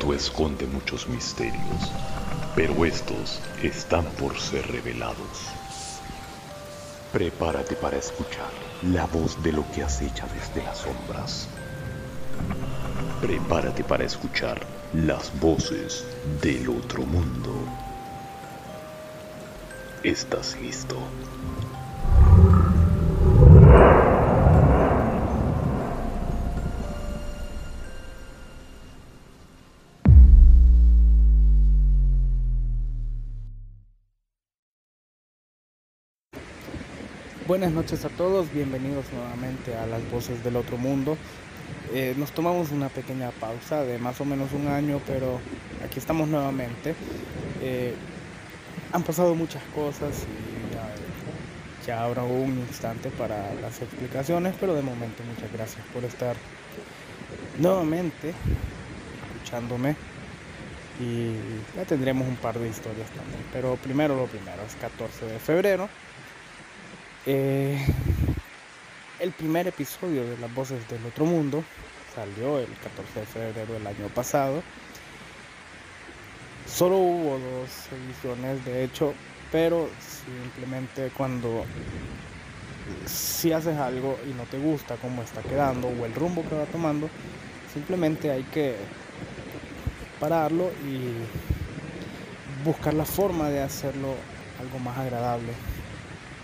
mundo esconde muchos misterios, pero estos están por ser revelados. Prepárate para escuchar la voz de lo que acecha desde las sombras. Prepárate para escuchar las voces del otro mundo. ¿Estás listo? Buenas noches a todos, bienvenidos nuevamente a las voces del otro mundo. Eh, nos tomamos una pequeña pausa de más o menos un año, pero aquí estamos nuevamente. Eh, han pasado muchas cosas y ya, ya habrá un instante para las explicaciones, pero de momento muchas gracias por estar nuevamente escuchándome y ya tendremos un par de historias también. Pero primero lo primero, es 14 de febrero. Eh, el primer episodio de Las Voces del Otro Mundo salió el 14 de febrero del año pasado. Solo hubo dos ediciones, de hecho, pero simplemente cuando si haces algo y no te gusta cómo está quedando o el rumbo que va tomando, simplemente hay que pararlo y buscar la forma de hacerlo algo más agradable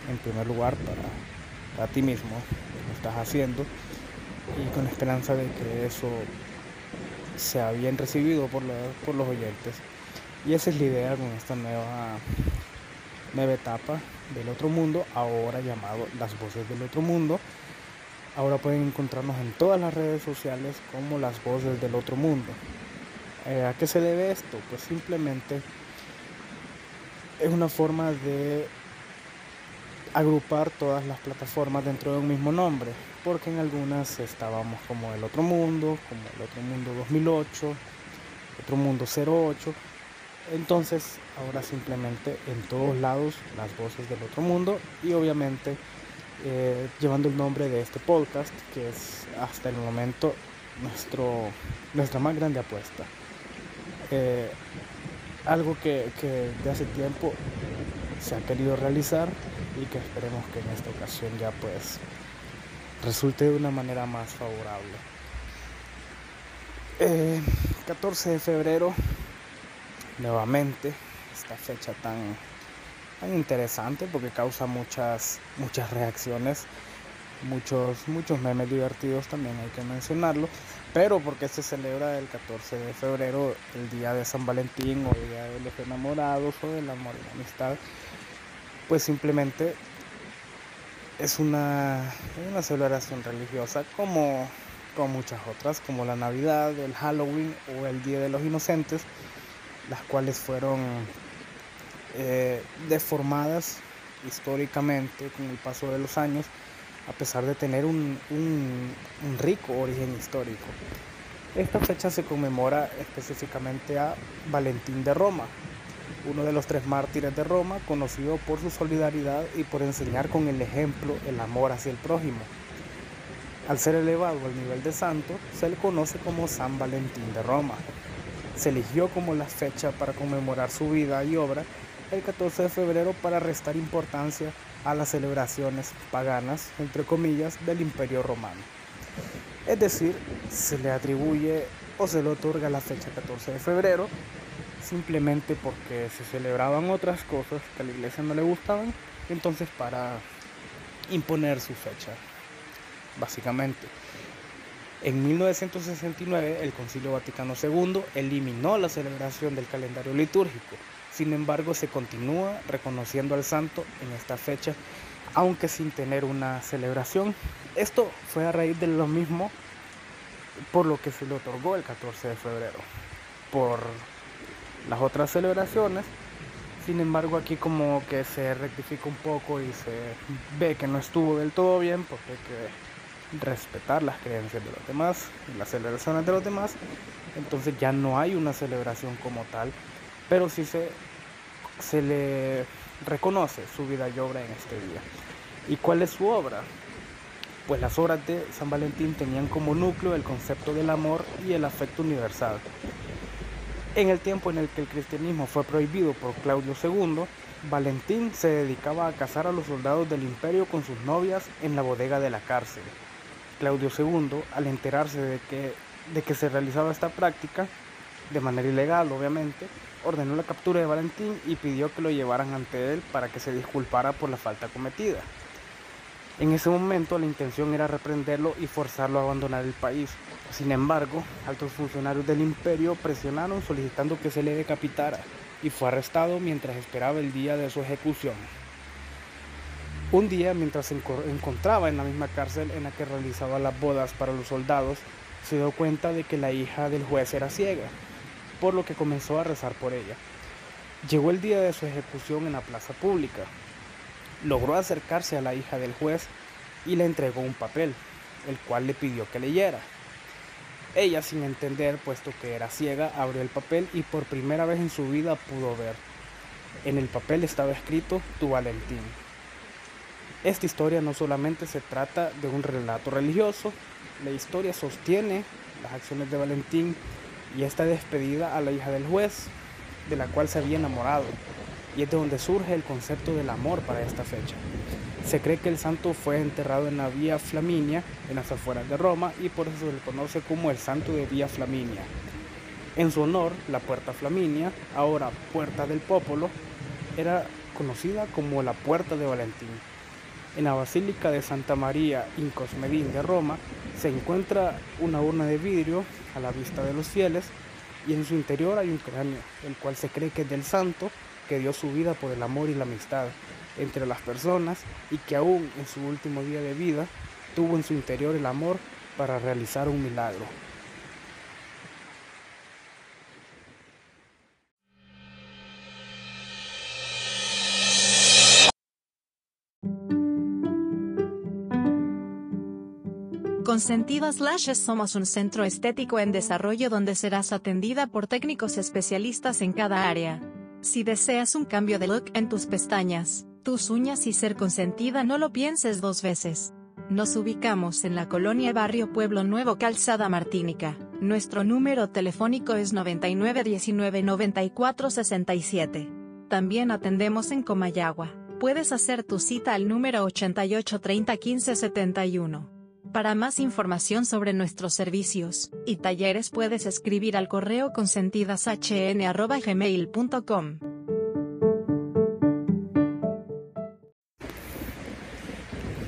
en primer lugar para, para ti mismo, lo estás haciendo y con la esperanza de que eso sea bien recibido por, por los oyentes. Y esa es la idea con esta nueva, nueva etapa del otro mundo, ahora llamado Las Voces del Otro Mundo. Ahora pueden encontrarnos en todas las redes sociales como Las Voces del Otro Mundo. Eh, ¿A qué se debe esto? Pues simplemente es una forma de agrupar todas las plataformas dentro de un mismo nombre, porque en algunas estábamos como el otro mundo, como el otro mundo 2008, otro mundo 08. Entonces, ahora simplemente en todos lados las voces del otro mundo y obviamente eh, llevando el nombre de este podcast, que es hasta el momento nuestro, nuestra más grande apuesta. Eh, algo que, que de hace tiempo se ha querido realizar y que esperemos que en esta ocasión ya pues resulte de una manera más favorable. 14 eh, de febrero, nuevamente, esta fecha tan, tan interesante porque causa muchas, muchas reacciones, muchos, muchos memes divertidos también hay que mencionarlo, pero porque se celebra el 14 de febrero el día de San Valentín o el día de los enamorados o del amor y la amistad pues simplemente es una, una celebración religiosa como, muchas otras, como la Navidad, el Halloween o el Día de los Inocentes, las cuales fueron eh, deformadas históricamente con el paso de los años, a pesar de tener un, un rico origen histórico. Esta fecha se conmemora específicamente a Valentín de Roma, uno de los tres mártires de Roma, conocido por su solidaridad y por enseñar con el ejemplo el amor hacia el prójimo. Al ser elevado al nivel de santo, se le conoce como San Valentín de Roma. Se eligió como la fecha para conmemorar su vida y obra el 14 de febrero para restar importancia a las celebraciones paganas, entre comillas, del Imperio Romano. Es decir, se le atribuye o se le otorga la fecha 14 de febrero simplemente porque se celebraban otras cosas que a la iglesia no le gustaban, entonces para imponer su fecha, básicamente. En 1969 el Concilio Vaticano II eliminó la celebración del calendario litúrgico, sin embargo se continúa reconociendo al santo en esta fecha, aunque sin tener una celebración. Esto fue a raíz de lo mismo por lo que se le otorgó el 14 de febrero, por las otras celebraciones. Sin embargo, aquí como que se rectifica un poco y se ve que no estuvo del todo bien porque hay que respetar las creencias de los demás las celebraciones de los demás. Entonces ya no hay una celebración como tal, pero sí se, se le reconoce su vida y obra en este día. ¿Y cuál es su obra? Pues las obras de San Valentín tenían como núcleo el concepto del amor y el afecto universal En el tiempo en el que el cristianismo fue prohibido por Claudio II, Valentín se dedicaba a cazar a los soldados del imperio con sus novias en la bodega de la cárcel. Claudio II, al enterarse de que, de que se realizaba esta práctica, de manera ilegal obviamente, ordenó la captura de Valentín y pidió que lo llevaran ante él para que se disculpara por la falta cometida. En ese momento la intención era reprenderlo y forzarlo a abandonar el país. Sin embargo, altos funcionarios del imperio presionaron solicitando que se le decapitara y fue arrestado mientras esperaba el día de su ejecución. Un día, mientras se encontraba en la misma cárcel en la que realizaba las bodas para los soldados, se dio cuenta de que la hija del juez era ciega, por lo que comenzó a rezar por ella. Llegó el día de su ejecución en la plaza pública. Logró acercarse a la hija del juez y le entregó un papel, el cual le pidió que leyera. Ella, sin entender, puesto que era ciega, abrió el papel y por primera vez en su vida pudo ver. En el papel estaba escrito Tu Valentín. Esta historia no solamente se trata de un relato religioso, la historia sostiene las acciones de Valentín y esta despedida a la hija del juez, de la cual se había enamorado, y es de donde surge el concepto del amor para esta fecha. Se cree que el santo fue enterrado en la Vía Flaminia, en las afueras de Roma, y por eso se le conoce como el santo de Vía Flaminia. En su honor, la Puerta Flaminia, ahora Puerta del Popolo, era conocida como la Puerta de Valentín. En la Basílica de Santa María in Cosmedin de Roma se encuentra una urna de vidrio a la vista de los fieles y en su interior hay un cráneo, el cual se cree que es del santo que dio su vida por el amor y la amistad entre las personas y que aún en su último día de vida tuvo en su interior el amor para realizar un milagro. Consentidas Lashes somos un centro estético en desarrollo donde serás atendida por técnicos especialistas en cada área. Si deseas un cambio de look en tus pestañas, tus uñas y ser consentida no lo pienses dos veces. Nos ubicamos en la colonia Barrio Pueblo Nuevo Calzada Martínica. Nuestro número telefónico es 99199467. También atendemos en Comayagua. Puedes hacer tu cita al número 88301571. Para más información sobre nuestros servicios y talleres puedes escribir al correo consentidashn.gmail.com.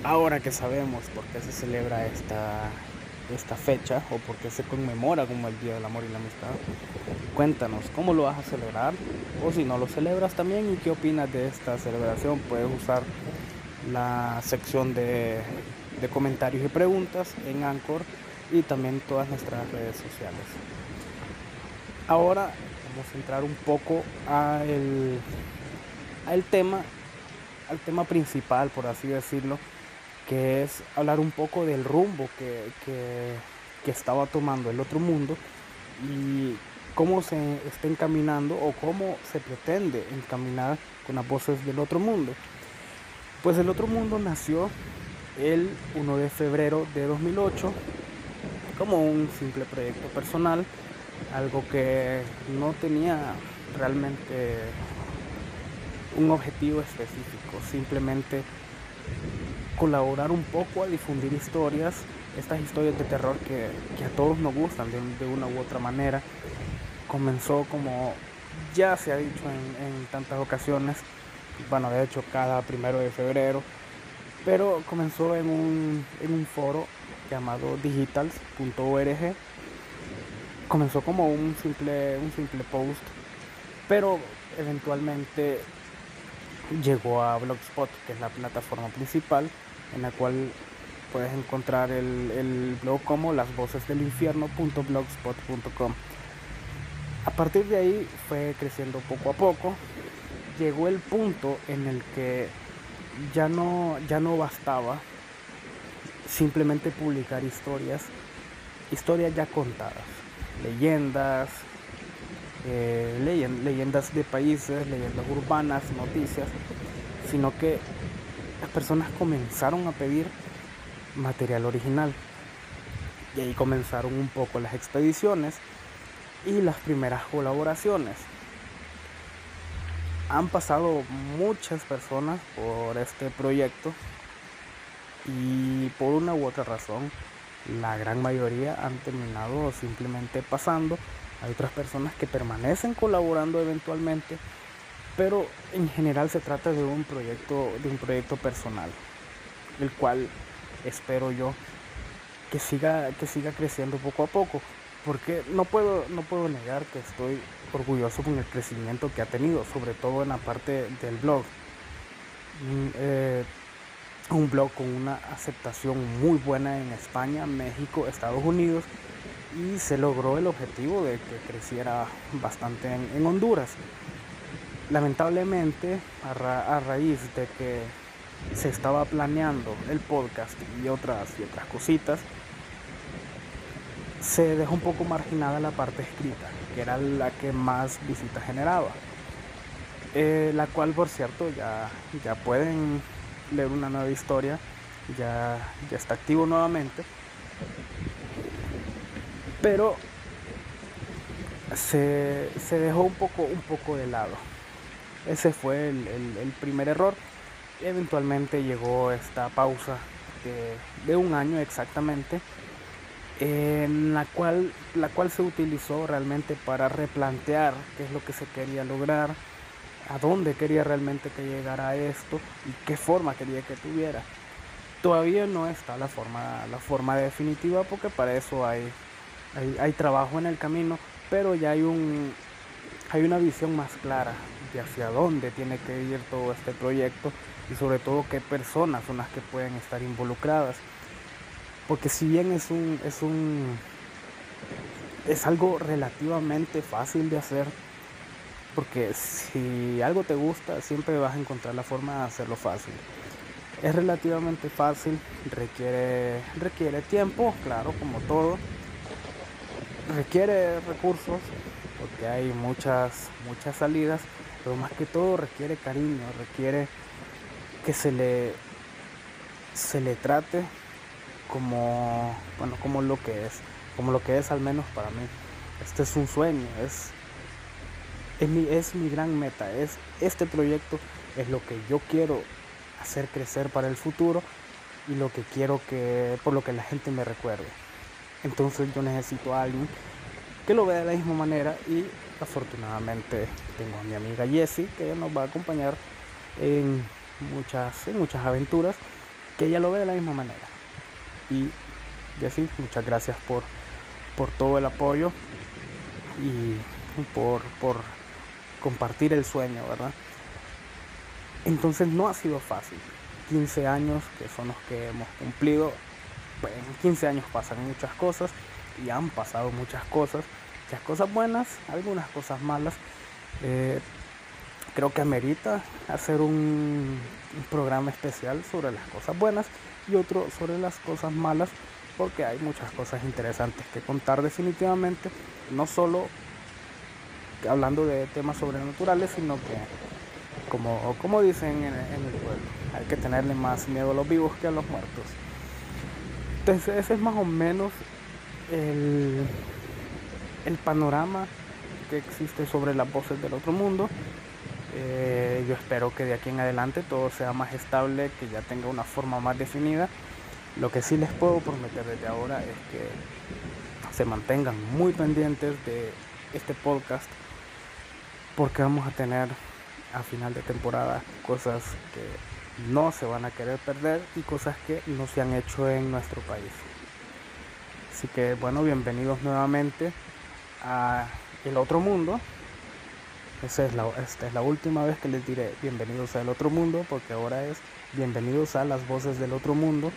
Ahora que sabemos por qué se celebra esta, esta fecha o por qué se conmemora como el Día del Amor y la Amistad, cuéntanos cómo lo vas a celebrar o si no lo celebras también y qué opinas de esta celebración. Puedes usar la sección de de comentarios y preguntas en Anchor y también todas nuestras redes sociales. Ahora vamos a entrar un poco al, al tema, al tema principal, por así decirlo, que es hablar un poco del rumbo que, que, que estaba tomando el otro mundo y cómo se está encaminando o cómo se pretende encaminar con las voces del otro mundo. Pues el otro mundo nació el 1 de febrero de 2008 como un simple proyecto personal, algo que no tenía realmente un objetivo específico, simplemente colaborar un poco a difundir historias, estas historias de terror que, a todos nos gustan de, una u otra manera. Comenzó como ya se ha dicho en, en tantas ocasiones, bueno, de hecho cada primero de febrero, pero comenzó en un, en un foro llamado digitals.org. Comenzó como un simple, un simple post, pero eventualmente llegó a Blogspot, que es la plataforma principal, en la cual puedes encontrar el, el blog como las voces del infierno.blogspot.com. A partir de ahí fue creciendo poco a poco. Llegó el punto en el que ya no, ya no bastaba simplemente publicar historias, historias ya contadas, leyendas, eh, leyendas de países, leyendas urbanas, noticias, sino que las personas comenzaron a pedir material original. Y ahí comenzaron un poco las expediciones y las primeras colaboraciones. Han pasado muchas personas por este proyecto y por una u otra razón la gran mayoría han terminado simplemente pasando. Hay otras personas que permanecen colaborando eventualmente, pero en general se trata de un proyecto, de un proyecto personal, el cual espero yo que siga, que siga creciendo poco a poco, porque no puedo, no puedo negar que estoy orgulloso con el crecimiento que ha tenido, sobre todo en la parte del blog. Mm, eh, un blog con una aceptación muy buena en España, México, Estados Unidos y se logró el objetivo de que creciera bastante en, Honduras. Lamentablemente, a, raíz de que se estaba planeando el podcast y otras, y otras cositas, se dejó un poco marginada la parte escrita, que era la que más visitas generaba. Eh, la cual, por cierto, ya, ya pueden leer una nueva historia, ya, ya está activo nuevamente. Pero se, dejó un poco, un poco de lado. Ese fue el, primer error. Eventualmente llegó esta pausa de, un año exactamente, en la cual, la cual se utilizó realmente para replantear qué es lo que se quería lograr, a dónde quería realmente que llegara esto y qué forma quería que tuviera. Todavía no está la forma, la forma definitiva porque para eso hay, hay, trabajo en el camino, pero ya hay, un, hay una visión más clara de hacia dónde tiene que ir todo este proyecto y sobre todo qué personas son las que pueden estar involucradas. Porque si bien es un, es un es algo relativamente fácil de hacer, porque si algo te gusta, siempre vas a encontrar la forma de hacerlo fácil. Es relativamente fácil, requiere, requiere tiempo, claro, como todo. Requiere recursos, porque hay muchas, muchas salidas, pero más que todo requiere cariño, requiere que se le, se le trate como, bueno, como lo que es, como lo que es al menos para mí. Este es un sueño, es es mi, es mi gran meta, es este proyecto es lo que yo quiero hacer crecer para el futuro y lo que quiero que, por lo que la gente me recuerde. Entonces yo necesito a alguien que lo vea de la misma manera y afortunadamente tengo a mi amiga Jessie que nos va a acompañar en muchas, en muchas aventuras, que ella lo ve de la misma manera. Y Jessie, muchas gracias por, por todo el apoyo y por, por compartir el sueño, ¿verdad? Entonces no ha sido fácil. 15 años, que son los que hemos cumplido, pues en 15 años pasan muchas cosas y han pasado muchas cosas, muchas cosas buenas, algunas cosas malas. Eh, creo que amerita hacer un, programa especial sobre las cosas buenas y otro sobre las cosas malas, porque hay muchas cosas interesantes que contar definitivamente, no solo hablando de temas sobrenaturales, sino que, como, como dicen en, el pueblo, hay que tenerle más miedo a los vivos que a los muertos. Entonces ese es más o menos el, el panorama que existe sobre las voces del otro mundo. Eh, yo espero que de aquí en adelante todo sea más estable, que ya tenga una forma más definida. Lo que sí les puedo prometer desde ahora es que se mantengan muy pendientes de este podcast porque vamos a tener a final de temporada cosas que no se van a querer perder y cosas que no se han hecho en nuestro país. Así que bueno, bienvenidos nuevamente a El Otro Mundo. Esa es la, esta es la última vez que les diré bienvenidos a El Otro Mundo, porque ahora es bienvenidos a las voces del otro mundo,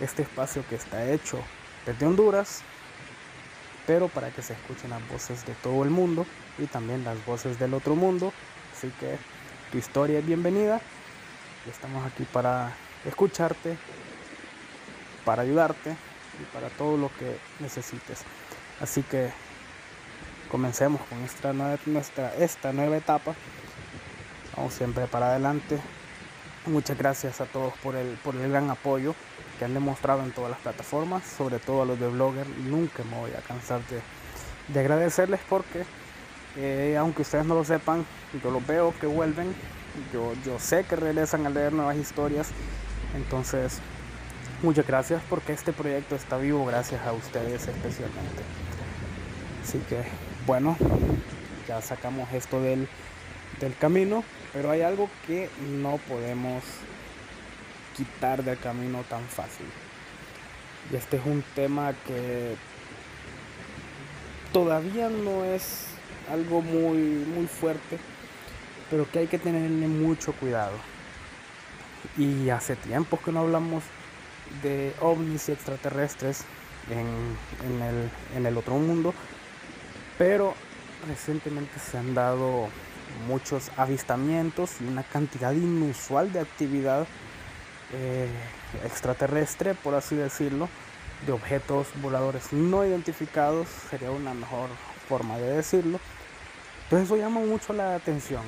este espacio que está hecho desde Honduras, pero para que se escuchen las voces de todo el mundo y también las voces del otro mundo. Así que tu historia es bienvenida estamos aquí para escucharte, para ayudarte y para todo lo que necesites. Así que comencemos con esta nueva, nuestra, esta nueva etapa. Vamos siempre para adelante. Muchas gracias a todos por el, por el gran apoyo que han demostrado en todas las plataformas, sobre todo a los de Blogger. Nunca me voy a cansar de, de agradecerles porque, eh, aunque ustedes no lo sepan, yo los veo que vuelven, yo, yo sé que regresan a leer nuevas historias, entonces muchas gracias porque este proyecto está vivo gracias a ustedes especialmente. Así que, bueno, ya sacamos esto del, del camino, pero hay algo que no podemos quitar del camino tan fácil. Y este es un tema que todavía no es algo muy, muy fuerte, pero que hay que tenerle mucho cuidado. Y hace tiempo que no hablamos de ovnis y extraterrestres en, en, el, en el otro mundo, pero recientemente se han dado muchos avistamientos y una cantidad inusual de actividad eh, extraterrestre, por así decirlo, de objetos voladores no identificados, sería una mejor forma de decirlo. Entonces eso llama mucho la atención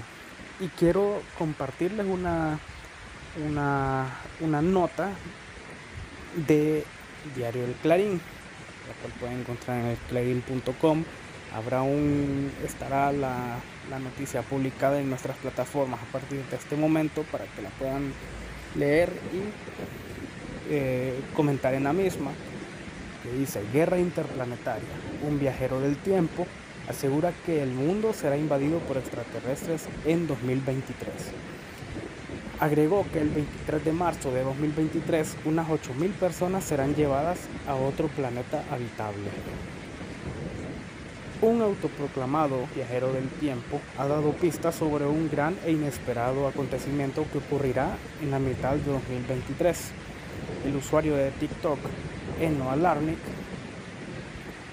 y quiero compartirles una, una, una nota de Diario El Clarín, la cual pueden encontrar en el clarín.com. Habrá un, estará la, la noticia publicada en nuestras plataformas a partir de este momento para que la puedan leer y eh, comentar en la misma, que dice Guerra Interplanetaria, un viajero del tiempo asegura que el mundo será invadido por extraterrestres en 2023. Agregó que el 23 de marzo de 2023 unas 8.000 personas serán llevadas a otro planeta habitable. Un autoproclamado viajero del tiempo ha dado pistas sobre un gran e inesperado acontecimiento que ocurrirá en la mitad de 2023. El usuario de TikTok, Eno Alarnik,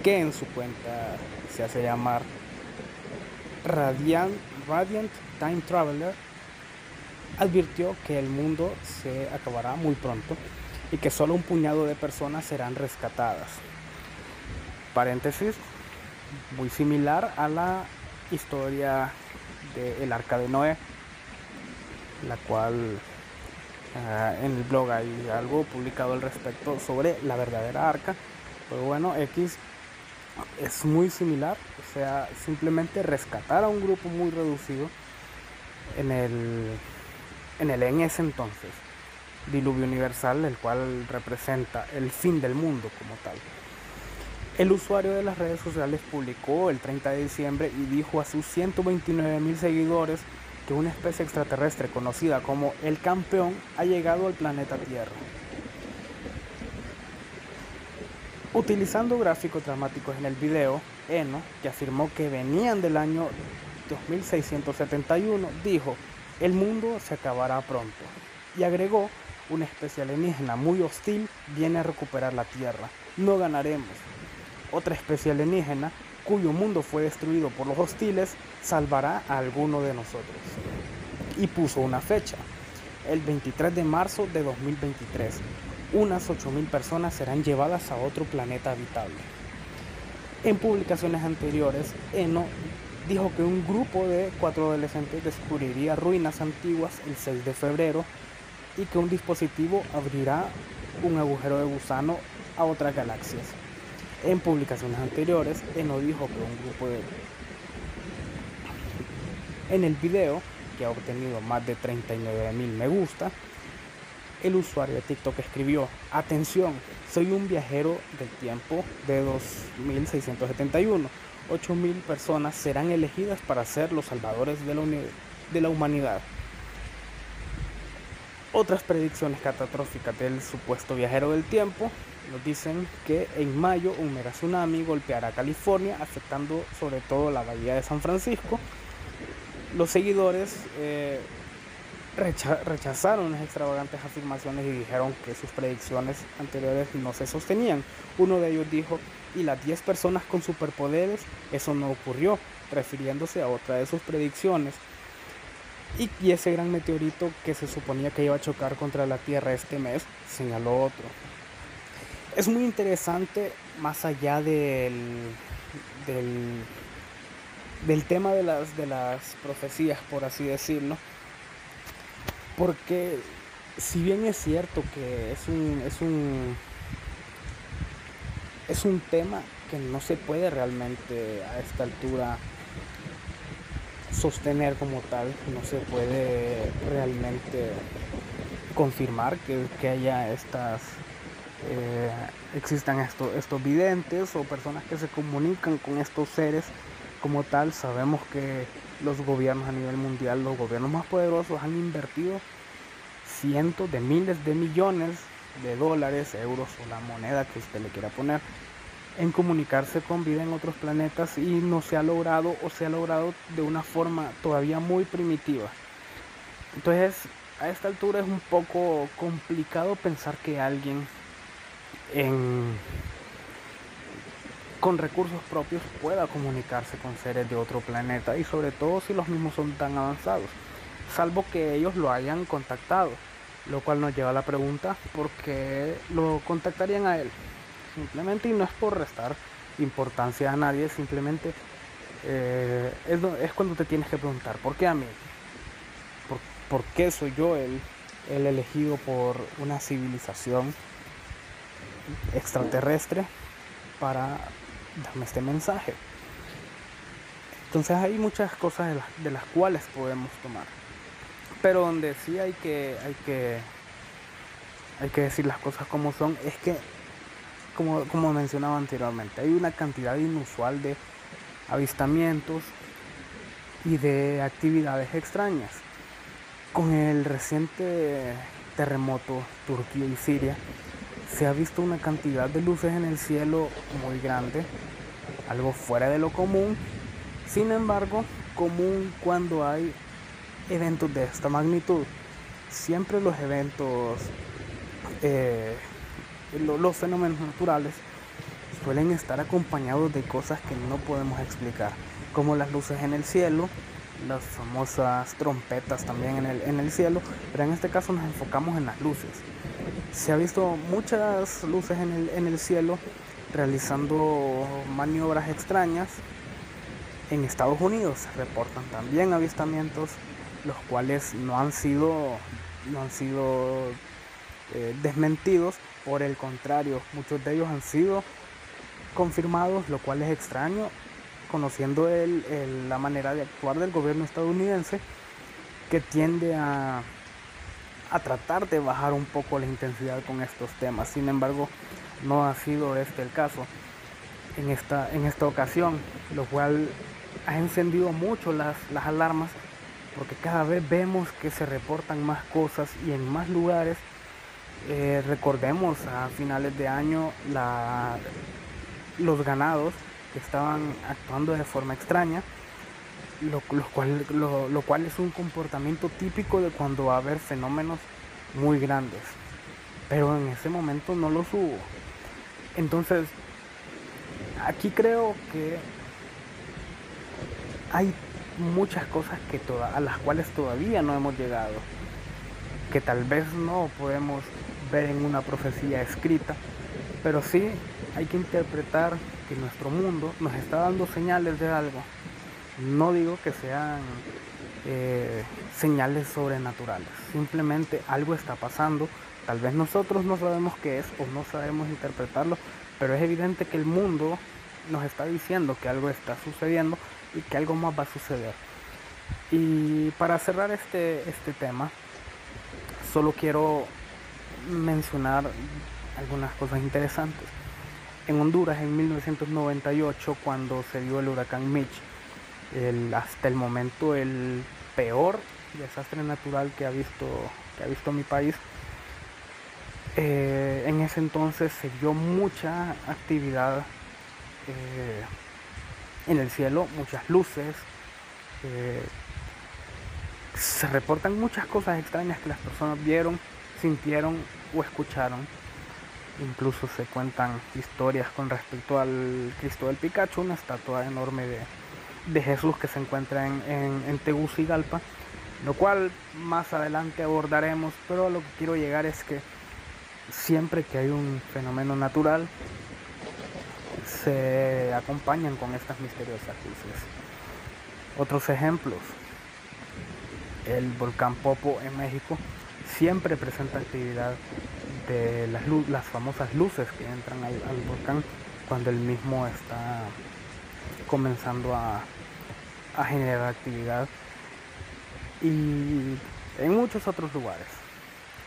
que en su cuenta se hace llamar Radiant, Radiant Time Traveler, advirtió que el mundo se acabará muy pronto y que solo un puñado de personas serán rescatadas. Paréntesis, muy similar a la historia del arca de Noé, la cual uh, en el blog hay algo publicado al respecto sobre la verdadera arca. Pero bueno, X es muy similar, o sea, simplemente rescatar a un grupo muy reducido en el en el en ese entonces diluvio universal, el cual representa el fin del mundo como tal. El usuario de las redes sociales publicó el 30 de diciembre y dijo a sus 129 mil seguidores que una especie extraterrestre conocida como el campeón ha llegado al planeta Tierra. Utilizando gráficos dramáticos en el video, Eno, que afirmó que venían del año 2671, dijo, el mundo se acabará pronto. Y agregó, una especie alienígena muy hostil viene a recuperar la Tierra. No ganaremos, otra especie alienígena, cuyo mundo fue destruido por los hostiles, salvará a alguno de nosotros. Y puso una fecha, el 23 de marzo de 2023. Unas 8.000 personas serán llevadas a otro planeta habitable. En publicaciones anteriores, Eno dijo que un grupo de cuatro adolescentes descubriría ruinas antiguas el 6 de febrero y que un dispositivo abrirá un agujero de gusano a otras galaxias. En publicaciones anteriores, Eno dijo que un grupo de... En el video, que ha obtenido más de 39 mil me gusta, el usuario de TikTok escribió, atención, soy un viajero del tiempo de 2671. 8.000 personas serán elegidas para ser los salvadores de la, de la humanidad. Otras predicciones catastróficas del supuesto viajero del tiempo nos dicen que en mayo un mega tsunami golpeará California, afectando sobre todo la bahía de San Francisco. Los seguidores eh, rechazaron las extravagantes afirmaciones y dijeron que sus predicciones anteriores no se sostenían. Uno de ellos dijo, y las 10 personas con superpoderes, eso no ocurrió, refiriéndose a otra de sus predicciones. Y, y ese gran meteorito que se suponía que iba a chocar contra la Tierra este mes, señaló otro es muy interesante más allá del, del, tema de las, de las profecías, por así decirlo, porque si bien es cierto que es un, es un, es un tema que no se puede realmente a esta altura sostener como tal, no se puede realmente confirmar que, haya estas, eh, existan estos, estos videntes o personas que se comunican con estos seres como tal. Sabemos que los gobiernos a nivel mundial, los gobiernos más poderosos han invertido cientos de miles de millones de dólares, euros o la moneda que usted le quiera poner en comunicarse con vida en otros planetas y no se ha logrado o se ha logrado de una forma todavía muy primitiva. Entonces, a esta altura es un poco complicado pensar que alguien con recursos propios pueda comunicarse con seres de otro planeta y sobre todo si los mismos son tan avanzados, salvo que ellos lo hayan contactado, lo cual nos lleva a la pregunta, ¿por qué lo contactarían a él? simplemente y no es por restar importancia a nadie, simplemente eh, es, cuando te tienes que preguntar, ¿por qué a mí? ¿Por, qué soy yo el, el elegido por una civilización extraterrestre para darme este mensaje? Entonces hay muchas cosas de las, cuales podemos tomar. Pero donde sí hay que, hay que, hay que decir las cosas como son, es que como, mencionaba anteriormente, hay una cantidad inusual de avistamientos y de actividades extrañas. Con el reciente terremoto Turquía y Siria, se ha visto una cantidad de luces en el cielo muy grande, algo fuera de lo común, sin embargo, común cuando hay eventos de esta magnitud. Siempre los eventos eh, los fenómenos naturales suelen estar acompañados de cosas que no podemos explicar, como las luces en el cielo, las famosas trompetas también en el, cielo, pero en este caso nos enfocamos en las luces. Se ha visto muchas luces en el, en el cielo realizando maniobras extrañas. En Estados Unidos se reportan también avistamientos, los cuales no han sido, no han sido eh, desmentidos, por el contrario, muchos de ellos han sido confirmados, lo cual es extraño, conociendo el, la manera de actuar del gobierno estadounidense, que tiende a, a tratar de bajar un poco la intensidad con estos temas. Sin embargo, no ha sido este el caso en esta, en esta ocasión, lo cual ha encendido mucho las, las alarmas porque cada vez vemos que se reportan más cosas y en más lugares eh, recordemos a finales de año los ganados estaban actuando de forma extraña, lo, cual, es un comportamiento típico de cuando va a haber fenómenos muy grandes. Pero en ese momento no los hubo. Entonces, aquí creo que hay muchas cosas que a las cuales todavía no hemos llegado, que tal vez no podemos ver en una profecía escrita, pero sí hay que interpretar que nuestro mundo nos está dando señales de algo. No digo que sean eh, señales sobrenaturales, simplemente algo está pasando. Tal vez nosotros no sabemos qué es o no sabemos interpretarlo, pero es evidente que el mundo nos está diciendo que algo está sucediendo y que algo más va a suceder. Y para cerrar este, este tema, solo quiero mencionar algunas cosas interesantes. En Honduras, en 1998, cuando se dio el huracán Mitch, hasta el momento el peor desastre natural que ha visto, que ha visto mi país, eh, en ese entonces se dio mucha actividad eh, en el cielo, muchas luces. Eh, se reportan muchas cosas extrañas que las personas vieron, sintieron o escucharon. Incluso se cuentan historias con respecto al Cristo del Picacho, una estatua enorme de, Jesús que se encuentra en, en, Tegucigalpa, lo cual más adelante abordaremos, pero lo que quiero llegar es que siempre que hay un fenómeno natural, se acompañan con estas misteriosas luces. Otros ejemplos, el volcán Popo en México siempre presenta actividad de las, las famosas luces que entran al, volcán cuando el mismo está comenzando a, a generar actividad y en muchos otros lugares.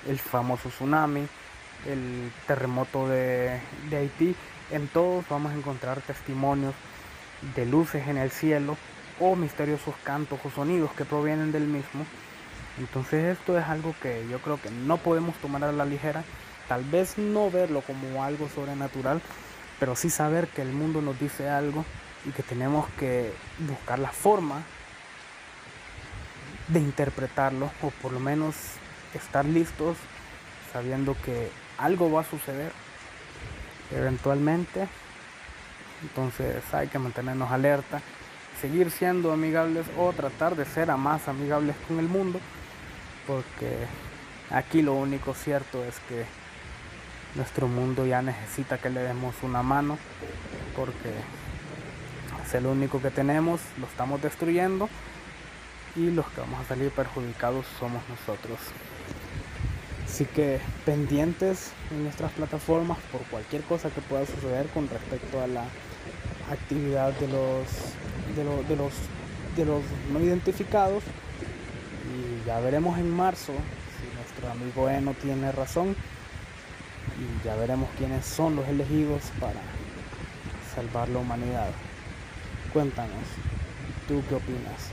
El famoso tsunami, el terremoto de, de Haití, en todos vamos a encontrar testimonios de luces en el cielo o misteriosos cantos o sonidos que provienen del mismo. Entonces esto es algo que yo creo que no podemos tomar a la ligera, tal vez no verlo como algo sobrenatural, pero sí saber que el mundo nos dice algo y que tenemos que buscar la forma de interpretarlo o por lo menos estar listos sabiendo que algo va a suceder eventualmente. Entonces hay que mantenernos alerta, seguir siendo amigables o tratar de ser a más amigables con el mundo, porque aquí lo único cierto es que nuestro mundo ya necesita que le demos una mano, porque es el único que tenemos, lo estamos destruyendo y los que vamos a salir perjudicados somos nosotros. Así que pendientes en nuestras plataformas por cualquier cosa que pueda suceder con respecto a la actividad de los de, de los de los no identificados y ya veremos en marzo si nuestro amigo Eno tiene razón y ya veremos quiénes son los elegidos para salvar la humanidad. Cuéntanos, ¿tú qué opinas?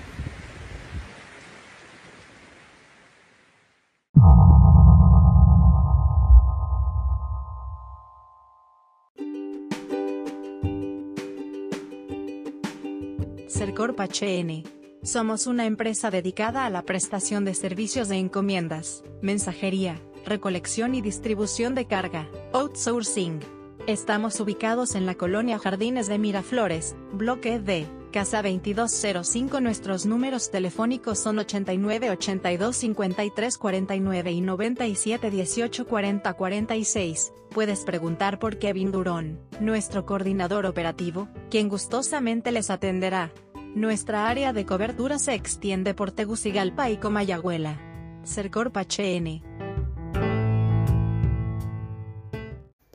Cercorp HN. Somos una empresa dedicada a la prestación de servicios de encomiendas, mensajería, recolección y distribución de carga, outsourcing. Estamos ubicados en la colonia Jardines de Miraflores, bloque D, casa 2205. Nuestros números telefónicos son 89 82 53 49 y 97 18 40 46. Puedes preguntar por Kevin Durón, nuestro coordinador operativo, quien gustosamente les atenderá. Nuestra área de cobertura se extiende por Tegucigalpa y Comayagüela. Cercorp HN.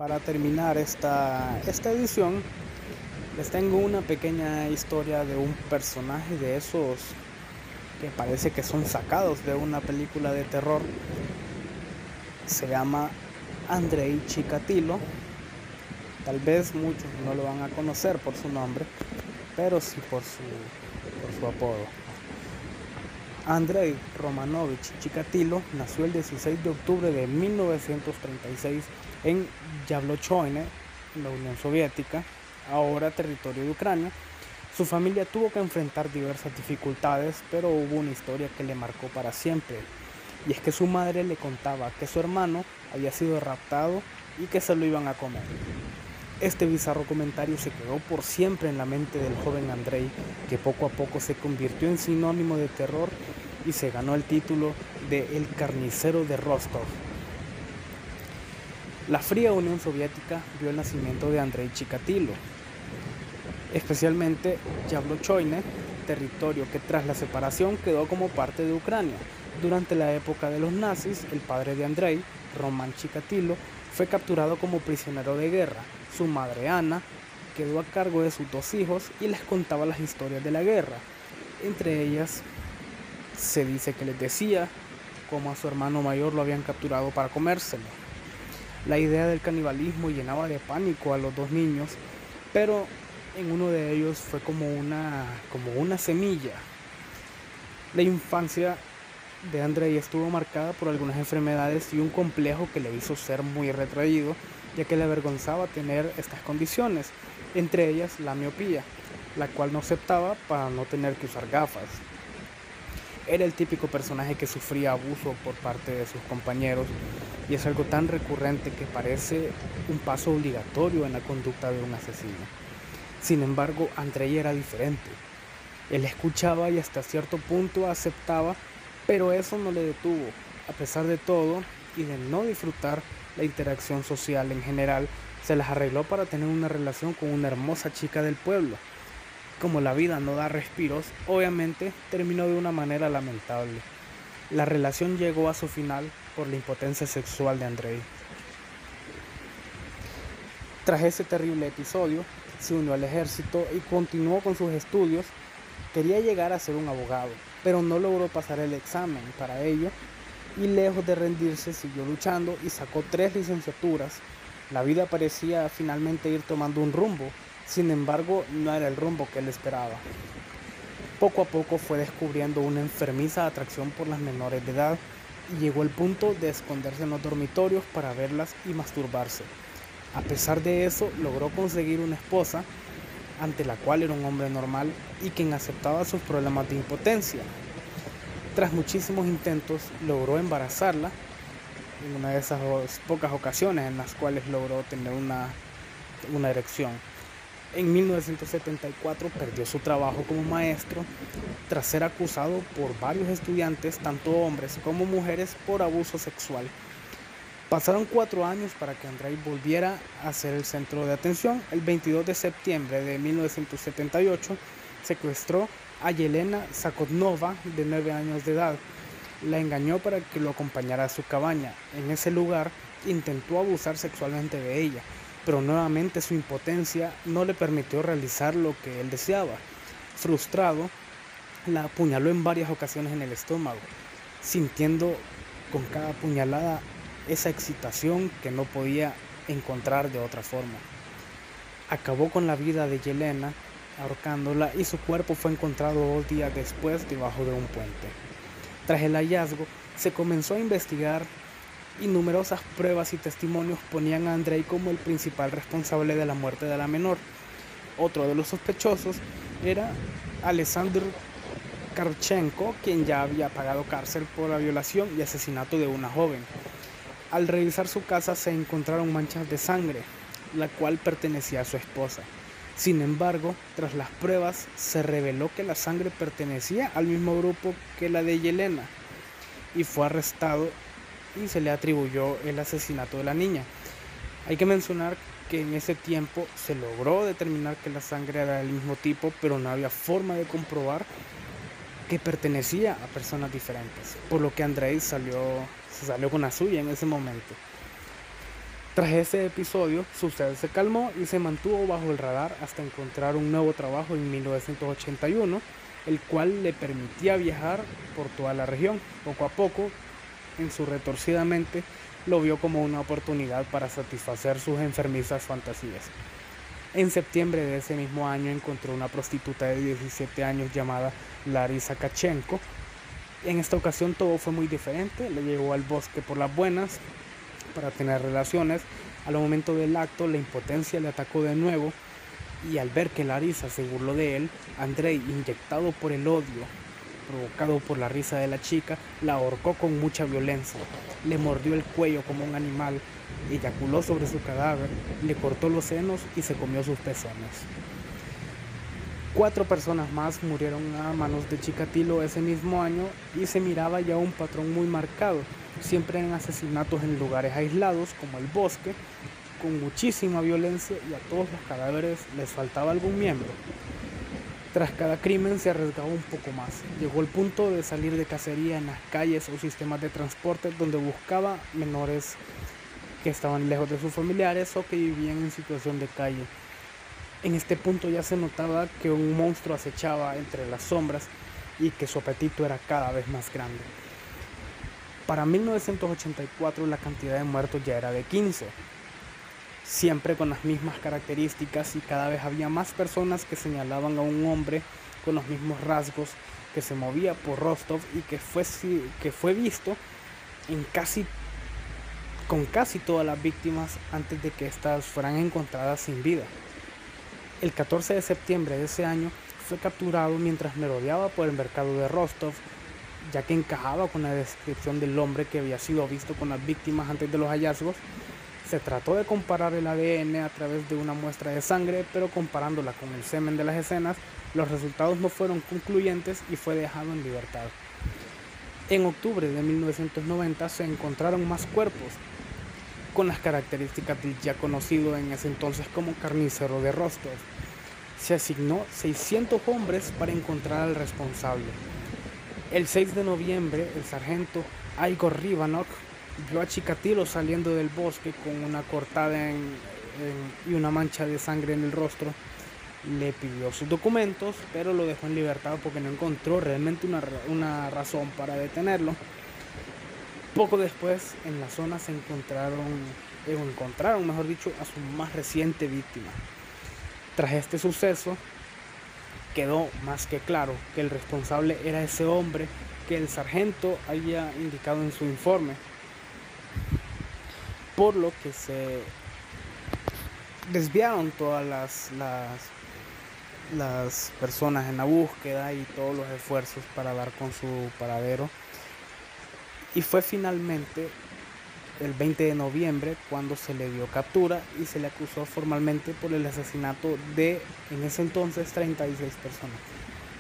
Para terminar esta, esta edición, les tengo una pequeña historia de un personaje de esos que parece que son sacados de una película de terror. Se llama Andrei Chikatilo. Tal vez muchos no lo van a conocer por su nombre, pero sí por su, por su apodo. Andrei Romanovich Chikatilo nació el 16 de octubre de 1936 en Yablochoine, en la Unión Soviética, ahora territorio de Ucrania. Su familia tuvo que enfrentar diversas dificultades, pero hubo una historia que le marcó para siempre. Y es que su madre le contaba que su hermano había sido raptado y que se lo iban a comer. Este bizarro comentario se quedó por siempre en la mente del joven Andrei, que poco a poco se convirtió en sinónimo de terror y se ganó el título de El carnicero de Rostov. La fría Unión Soviética vio el nacimiento de Andrei Chikatilo, especialmente Yablochoine, territorio que tras la separación quedó como parte de Ucrania. Durante la época de los nazis, el padre de Andrei, Roman Chikatilo, fue capturado como prisionero de guerra. Su madre Ana quedó a cargo de sus dos hijos y les contaba las historias de la guerra. Entre ellas se dice que les decía cómo a su hermano mayor lo habían capturado para comérselo. La idea del canibalismo llenaba de pánico a los dos niños, pero en uno de ellos fue como una, como una semilla. La infancia de Andrei estuvo marcada por algunas enfermedades y un complejo que le hizo ser muy retraído, ya que le avergonzaba tener estas condiciones, entre ellas la miopía, la cual no aceptaba para no tener que usar gafas. Era el típico personaje que sufría abuso por parte de sus compañeros y es algo tan recurrente que parece un paso obligatorio en la conducta de un asesino. Sin embargo, Andrei era diferente. Él escuchaba y hasta cierto punto aceptaba pero eso no le detuvo, a pesar de todo y de no disfrutar la interacción social en general, se las arregló para tener una relación con una hermosa chica del pueblo. Como la vida no da respiros, obviamente terminó de una manera lamentable. La relación llegó a su final por la impotencia sexual de Andrei. Tras ese terrible episodio, se unió al ejército y continuó con sus estudios. Quería llegar a ser un abogado, pero no logró pasar el examen para ello y lejos de rendirse siguió luchando y sacó tres licenciaturas. La vida parecía finalmente ir tomando un rumbo, sin embargo no era el rumbo que él esperaba. Poco a poco fue descubriendo una enfermiza atracción por las menores de edad y llegó al punto de esconderse en los dormitorios para verlas y masturbarse. A pesar de eso, logró conseguir una esposa ante la cual era un hombre normal y quien aceptaba sus problemas de impotencia. Tras muchísimos intentos, logró embarazarla en una de esas pocas ocasiones en las cuales logró tener una, una erección. En 1974 perdió su trabajo como maestro tras ser acusado por varios estudiantes, tanto hombres como mujeres, por abuso sexual. Pasaron cuatro años para que Andrei volviera a ser el centro de atención. El 22 de septiembre de 1978 secuestró a Yelena Zakotnova, de nueve años de edad. La engañó para que lo acompañara a su cabaña. En ese lugar intentó abusar sexualmente de ella, pero nuevamente su impotencia no le permitió realizar lo que él deseaba. Frustrado, la apuñaló en varias ocasiones en el estómago, sintiendo con cada puñalada esa excitación que no podía encontrar de otra forma. Acabó con la vida de Yelena ahorcándola y su cuerpo fue encontrado dos días después debajo de un puente. Tras el hallazgo, se comenzó a investigar y numerosas pruebas y testimonios ponían a Andrei como el principal responsable de la muerte de la menor. Otro de los sospechosos era Alexander Karchenko, quien ya había pagado cárcel por la violación y asesinato de una joven. Al revisar su casa se encontraron manchas de sangre, la cual pertenecía a su esposa. Sin embargo, tras las pruebas se reveló que la sangre pertenecía al mismo grupo que la de Yelena y fue arrestado y se le atribuyó el asesinato de la niña. Hay que mencionar que en ese tiempo se logró determinar que la sangre era del mismo tipo, pero no había forma de comprobar que pertenecía a personas diferentes, por lo que Andrei salió se salió con la suya en ese momento. Tras ese episodio, su sed se calmó y se mantuvo bajo el radar hasta encontrar un nuevo trabajo en 1981, el cual le permitía viajar por toda la región. Poco a poco, en su retorcida mente, lo vio como una oportunidad para satisfacer sus enfermizas fantasías. En septiembre de ese mismo año encontró una prostituta de 17 años llamada Larisa Kachenko, en esta ocasión todo fue muy diferente, le llegó al bosque por las buenas para tener relaciones. Al momento del acto la impotencia le atacó de nuevo y al ver que Larisa se burló de él, Andrei, inyectado por el odio provocado por la risa de la chica, la ahorcó con mucha violencia, le mordió el cuello como un animal, eyaculó sobre su cadáver, le cortó los senos y se comió sus pezones. Cuatro personas más murieron a manos de Chikatilo ese mismo año y se miraba ya un patrón muy marcado, siempre en asesinatos en lugares aislados como el bosque, con muchísima violencia y a todos los cadáveres les faltaba algún miembro. Tras cada crimen se arriesgaba un poco más. Llegó el punto de salir de cacería en las calles o sistemas de transporte donde buscaba menores que estaban lejos de sus familiares o que vivían en situación de calle en este punto ya se notaba que un monstruo acechaba entre las sombras y que su apetito era cada vez más grande. Para 1984 la cantidad de muertos ya era de 15, siempre con las mismas características y cada vez había más personas que señalaban a un hombre con los mismos rasgos que se movía por Rostov y que fue, que fue visto en casi, con casi todas las víctimas antes de que éstas fueran encontradas sin vida. El 14 de septiembre de ese año fue capturado mientras merodeaba por el mercado de Rostov, ya que encajaba con la descripción del hombre que había sido visto con las víctimas antes de los hallazgos. Se trató de comparar el ADN a través de una muestra de sangre, pero comparándola con el semen de las escenas, los resultados no fueron concluyentes y fue dejado en libertad. En octubre de 1990 se encontraron más cuerpos, con las características del ya conocido en ese entonces como carnicero de Rostov. Se asignó 600 hombres para encontrar al responsable. El 6 de noviembre, el sargento Igor Rivanok vio a Chikatilo saliendo del bosque con una cortada en, y una mancha de sangre en el rostro, le pidió sus documentos, pero lo dejó en libertad porque no encontró realmente una, una razón para detenerlo. Poco después en la zona se encontraron, o encontraron, mejor dicho, a su más reciente víctima. Tras este suceso, quedó más que claro que el responsable era ese hombre que el sargento había indicado en su informe, por lo que se desviaron todas las, las, las personas en la búsqueda y todos los esfuerzos para dar con su paradero. Y fue finalmente el 20 de noviembre cuando se le dio captura y se le acusó formalmente por el asesinato de en ese entonces 36 personas.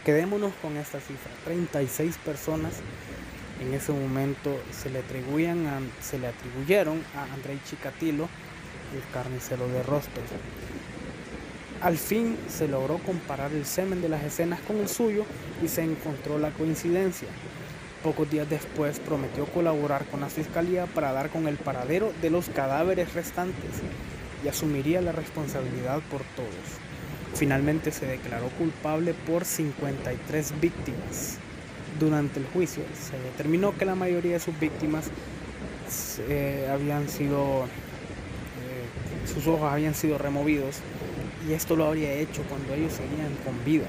Quedémonos con esta cifra, 36 personas en ese momento se le, atribuían se le atribuyeron a Andrei Chikatilo, el carnicero de Rostov. Al fin se logró comparar el semen de las escenas con el suyo y se encontró la coincidencia. Pocos días después prometió colaborar con la fiscalía para dar con el paradero de los cadáveres restantes y asumiría la responsabilidad por todos. Finalmente se declaró culpable por 53 víctimas. Durante el juicio se determinó que la mayoría de sus víctimas eh, habían sido, eh, sus ojos habían sido removidos y esto lo habría hecho cuando ellos seguían con vida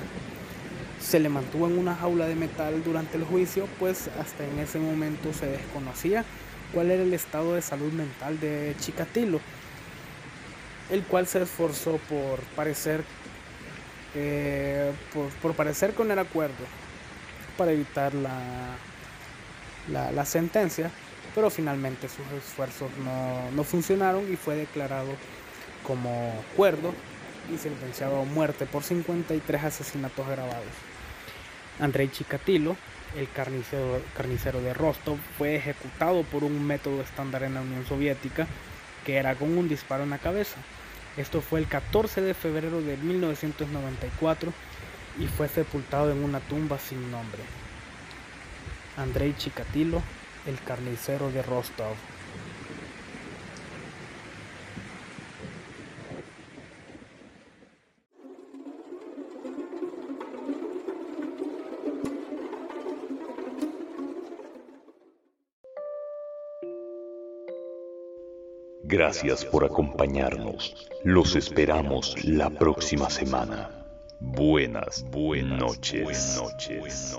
se le mantuvo en una jaula de metal durante el juicio, pues hasta en ese momento se desconocía cuál era el estado de salud mental de Chikatilo, el cual se esforzó por parecer, eh, por, parecer con el acuerdo para evitar la, sentencia, pero finalmente sus esfuerzos no, no funcionaron y fue declarado como cuerdo y sentenciado a muerte por 53 asesinatos grabados. Andrei Chikatilo, el carnicero, de Rostov, fue ejecutado por un método estándar en la Unión Soviética, que era con un disparo en la cabeza. Esto fue el 14 de febrero de 1994 y fue sepultado en una tumba sin nombre. Andrei Chikatilo, el carnicero de Rostov. Gracias por acompañarnos. Los esperamos la próxima semana. Buenas, buenas noches. Buenas noches.